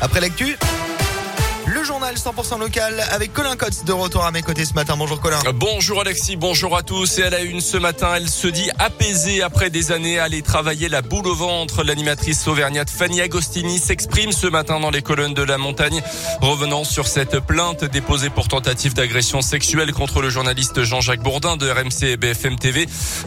Après l'actu. Le journal 100% local avec Colin Cotts de retour à mes côtés ce matin. Bonjour Colin. Bonjour Alexis, bonjour à tous. Et à la une ce matin, elle se dit apaisée après des années à aller travailler la boule au ventre. L'animatrice auvergnate Fanny Agostini s'exprime ce matin dans les colonnes de la montagne, revenant sur cette plainte déposée pour tentative d'agression sexuelle contre le journaliste Jean-Jacques Bourdin de RMC et BFM TV.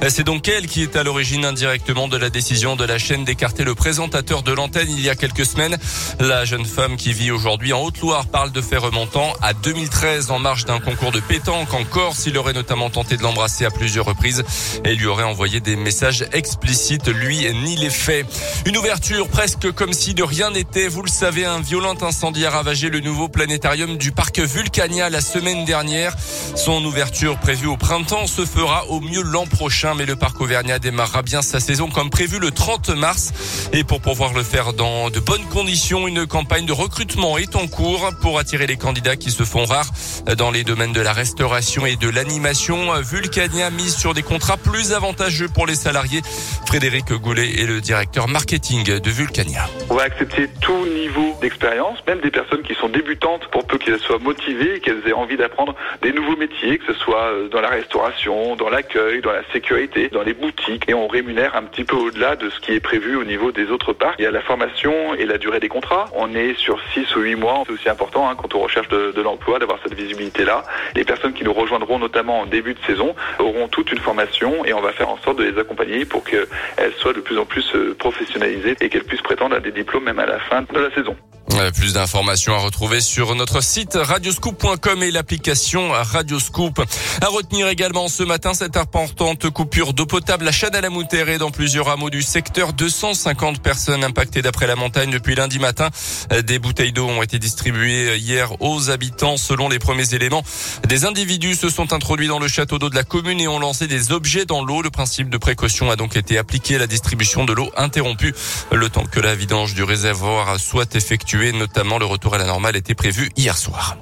C'est donc elle qui est à l'origine indirectement de la décision de la chaîne d'écarter le présentateur de l'antenne il y a quelques semaines. La jeune femme qui vit aujourd'hui en Haute-Loire de faits remontant à 2013 en marge d'un concours de pétanque en Corse. Il aurait notamment tenté de l'embrasser à plusieurs reprises et lui aurait envoyé des messages explicites, lui ni les faits. Une ouverture presque comme si de rien n'était. Vous le savez, un violent incendie a ravagé le nouveau planétarium du parc Vulcania la semaine dernière. Son ouverture prévue au printemps se fera au mieux l'an prochain, mais le parc Auvergnat démarrera bien sa saison comme prévu le 30 mars. Et pour pouvoir le faire dans de bonnes conditions, une campagne de recrutement est en cours pour attirer les candidats qui se font rares dans les domaines de la restauration et de l'animation. Vulcania mise sur des contrats plus avantageux pour les salariés. Frédéric Goulet est le directeur marketing de Vulcania. On va accepter tout niveau d'expérience, même des personnes qui sont débutantes pour peu qu'elles soient motivées, qu'elles aient envie d'apprendre des nouveaux métiers, que ce soit euh, dans la restauration, dans l'accueil, dans la sécurité, dans les boutiques. Et on rémunère un petit peu au-delà de ce qui est prévu au niveau des autres parcs. Il y a la formation et la durée des contrats. On est sur 6 ou 8 mois. C'est aussi important Hein, quand on recherche de, de l'emploi d'avoir cette visibilité-là. Les personnes qui nous rejoindront notamment en début de saison auront toute une formation et on va faire en sorte de les accompagner pour qu'elles soient de plus en plus euh, professionnalisées et qu'elles puissent prétendre à des diplômes même à la fin de la saison. Plus d'informations à retrouver sur notre site radioscoop.com et l'application Radioscoop. À retenir également ce matin cette importante coupure d'eau potable à Châne-à-la-Moutere et dans plusieurs hameaux du secteur. 250 personnes impactées d'après la montagne depuis lundi matin. Des bouteilles d'eau ont été distribuées hier aux habitants selon les premiers éléments. Des individus se sont introduits dans le château d'eau de la commune et ont lancé des objets dans l'eau. Le principe de précaution a donc été appliqué. La distribution de l'eau interrompue le temps que la vidange du réservoir soit effectuée notamment le retour à la normale était prévu hier soir.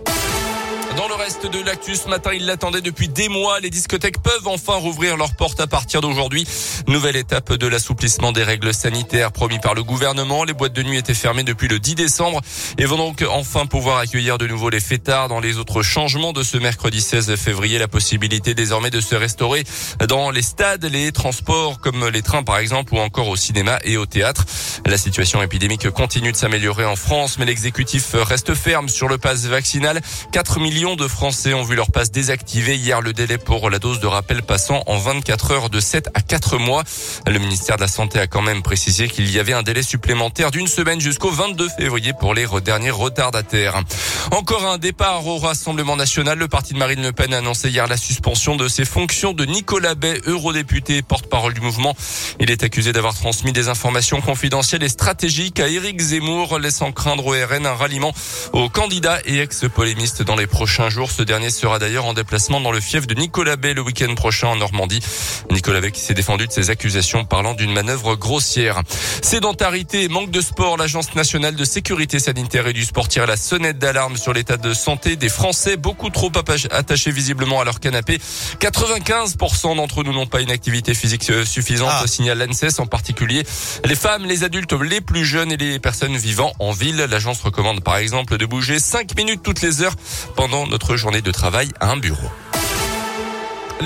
Dans le reste de l'actu ce matin, il l'attendait depuis des mois. Les discothèques peuvent enfin rouvrir leurs portes à partir d'aujourd'hui. Nouvelle étape de l'assouplissement des règles sanitaires promis par le gouvernement. Les boîtes de nuit étaient fermées depuis le 10 décembre et vont donc enfin pouvoir accueillir de nouveau les fêtards. Dans les autres changements de ce mercredi 16 février, la possibilité désormais de se restaurer dans les stades, les transports comme les trains par exemple ou encore au cinéma et au théâtre. La situation épidémique continue de s'améliorer en France, mais l'exécutif reste ferme sur le pass vaccinal. 4 millions millions de Français ont vu leur passe désactivé hier, le délai pour la dose de rappel passant en 24 heures de 7 à 4 mois. Le ministère de la Santé a quand même précisé qu'il y avait un délai supplémentaire d'une semaine jusqu'au 22 février pour les derniers retardataires. Encore un départ au Rassemblement national. Le parti de Marine Le Pen a annoncé hier la suspension de ses fonctions de Nicolas Bay, eurodéputé, porte-parole du mouvement. Il est accusé d'avoir transmis des informations confidentielles et stratégiques à Éric Zemmour, laissant craindre au RN un ralliement aux candidats et ex-polémistes dans les prochains prochains jours. Ce dernier sera d'ailleurs en déplacement dans le fief de Nicolas Bay le week-end prochain en Normandie. Nicolas Bay qui s'est défendu de ses accusations parlant d'une manœuvre grossière. Sédentarité et manque de sport, l'Agence nationale de sécurité sanitaire et du sport tire la sonnette d'alarme sur l'état de santé des Français, beaucoup trop attachés visiblement à leur canapé. 95% d'entre nous n'ont pas une activité physique euh, suffisante, ah. signale l'ANSES en particulier. Les femmes, les adultes les plus jeunes et les personnes vivant en ville. L'agence recommande par exemple de bouger 5 minutes toutes les heures pendant notre journée de travail à un bureau.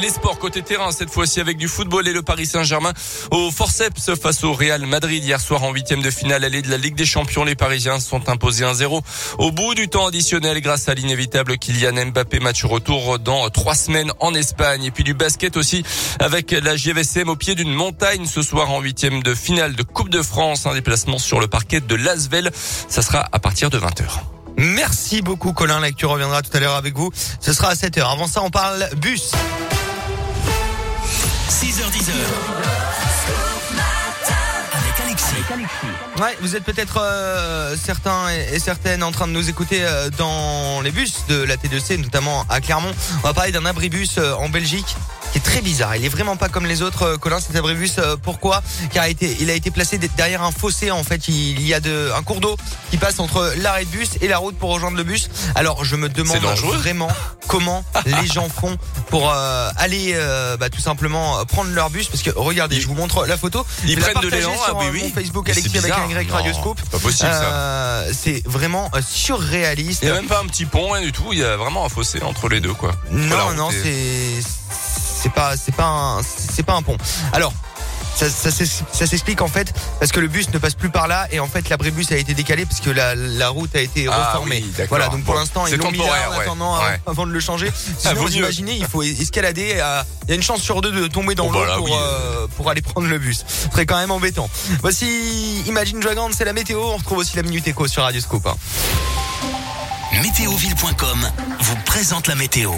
Les sports côté terrain, cette fois-ci avec du football et le Paris Saint-Germain au forceps face au Real Madrid hier soir en huitième de finale allée de la Ligue des Champions. Les Parisiens sont imposés 1-0 au bout du temps additionnel grâce à l'inévitable Kylian Mbappé. Match retour dans trois semaines en Espagne et puis du basket aussi avec la GVCM au pied d'une montagne ce soir en huitième de finale de Coupe de France. Un déplacement sur le parquet de Lasvel. Ça sera à partir de 20h. Merci beaucoup Colin. Lecture reviendra tout à l'heure avec vous. Ce sera à 7h. Avant ça, on parle bus. 6h10. Avec Alexis. Ouais, vous êtes peut-être euh, certains et, certaines en train de nous écouter euh, dans les bus de la T2C, notamment à Clermont. On va parler d'un abribus euh, en Belgique qui est très bizarre. Il est vraiment pas comme les autres. Euh, Colin, cet abribus, euh, pourquoi? Car il a, été, il a été placé derrière un fossé. En fait, il y a de, un cours d'eau qui passe entre l'arrêt de bus et la route pour rejoindre le bus. Alors, je me demande vraiment comment les gens font pour euh, aller bah, tout simplement prendre leur bus. Parce que regardez, je vous montre la photo. Ils prennent de l'élan. Ah, oui, Facebook Alexis avec un Y Radioscope. Pas possible ça. C'est vraiment surréaliste. Il n'y a même pas un petit pont, rien du tout. Il y a vraiment un fossé entre les deux, quoi. Non, non, c'est c'est pas c'est pas un c'est pas un pont. Alors ça, ça, ça s'explique en fait parce que le bus ne passe plus par là et en fait l'abribus a été décalé parce que la, la route a été ah reformée. voilà, donc pour l'instant ils l'ont mis là en attendant avant de le changer. Ah, Sinon, vous imaginez, il faut escalader. Il y a une chance sur deux de tomber dans oh, l'eau pour, euh, pour aller prendre le bus. Ce serait quand même embêtant. Voici Imagine Dragon, c'est la météo. On retrouve aussi la minute écho sur Radio Scoop. Hein. Météoville.com vous présente la météo.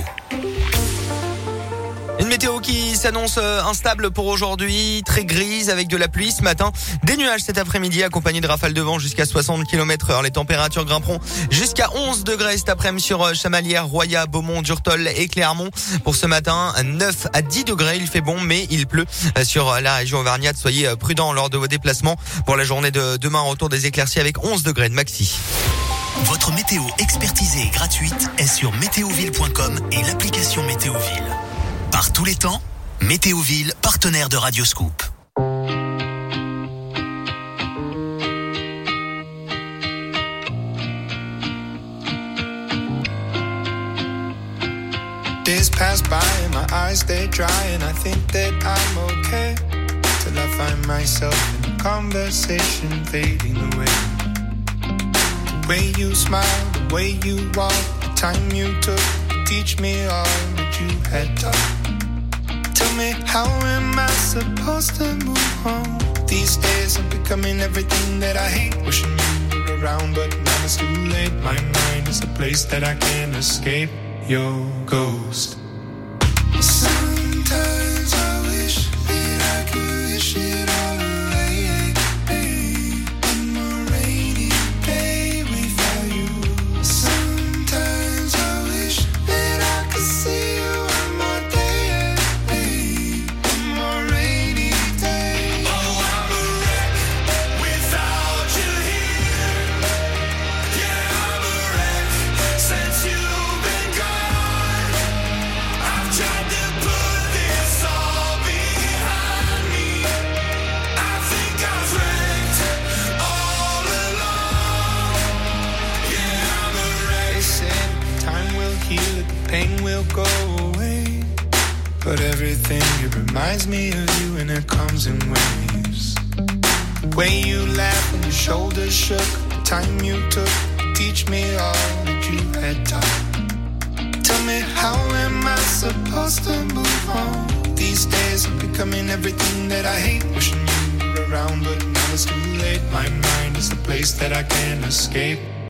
Une météo qui s'annonce euh, instable pour aujourd'hui, très grise avec de la pluie ce matin, des nuages cet après-midi accompagnés de rafales de vent jusqu'à 60 km heure. Les températures grimperont jusqu'à 11 degrés cet après-midi sur euh, Chamalières, Roya, Beaumont, Durtol et Clermont. Pour ce matin, 9 à 10 degrés, il fait bon mais il pleut euh, sur la région Auvergnate. Soyez prudents lors de vos déplacements. Pour la journée de demain, retour des éclaircies avec 11 degrés de maxi. Votre météo expertisée et gratuite est sur météoville.com et l'application Météoville. Par tous les temps, Météoville, partenaire de Radioscoop. Days pass by and my eyes stay dry and I think that I'm okay till I find myself in a conversation fading away. The way you smile, the way you walk, the time you took to teach me all that you had taught. Tell me, how am I supposed to move on? These days I'm becoming everything that I hate. Wishing you were around, but now it's too late. My mind is a place that I can't escape. Your ghost. But everything, it reminds me of you and it comes in waves. The way you laugh when your shoulders shook, the time you took teach me all that you had taught. Tell me, how am I supposed to move on? These days I'm becoming everything that I hate. Wishing you were around, but now it's too late. My mind is the place that I can't escape.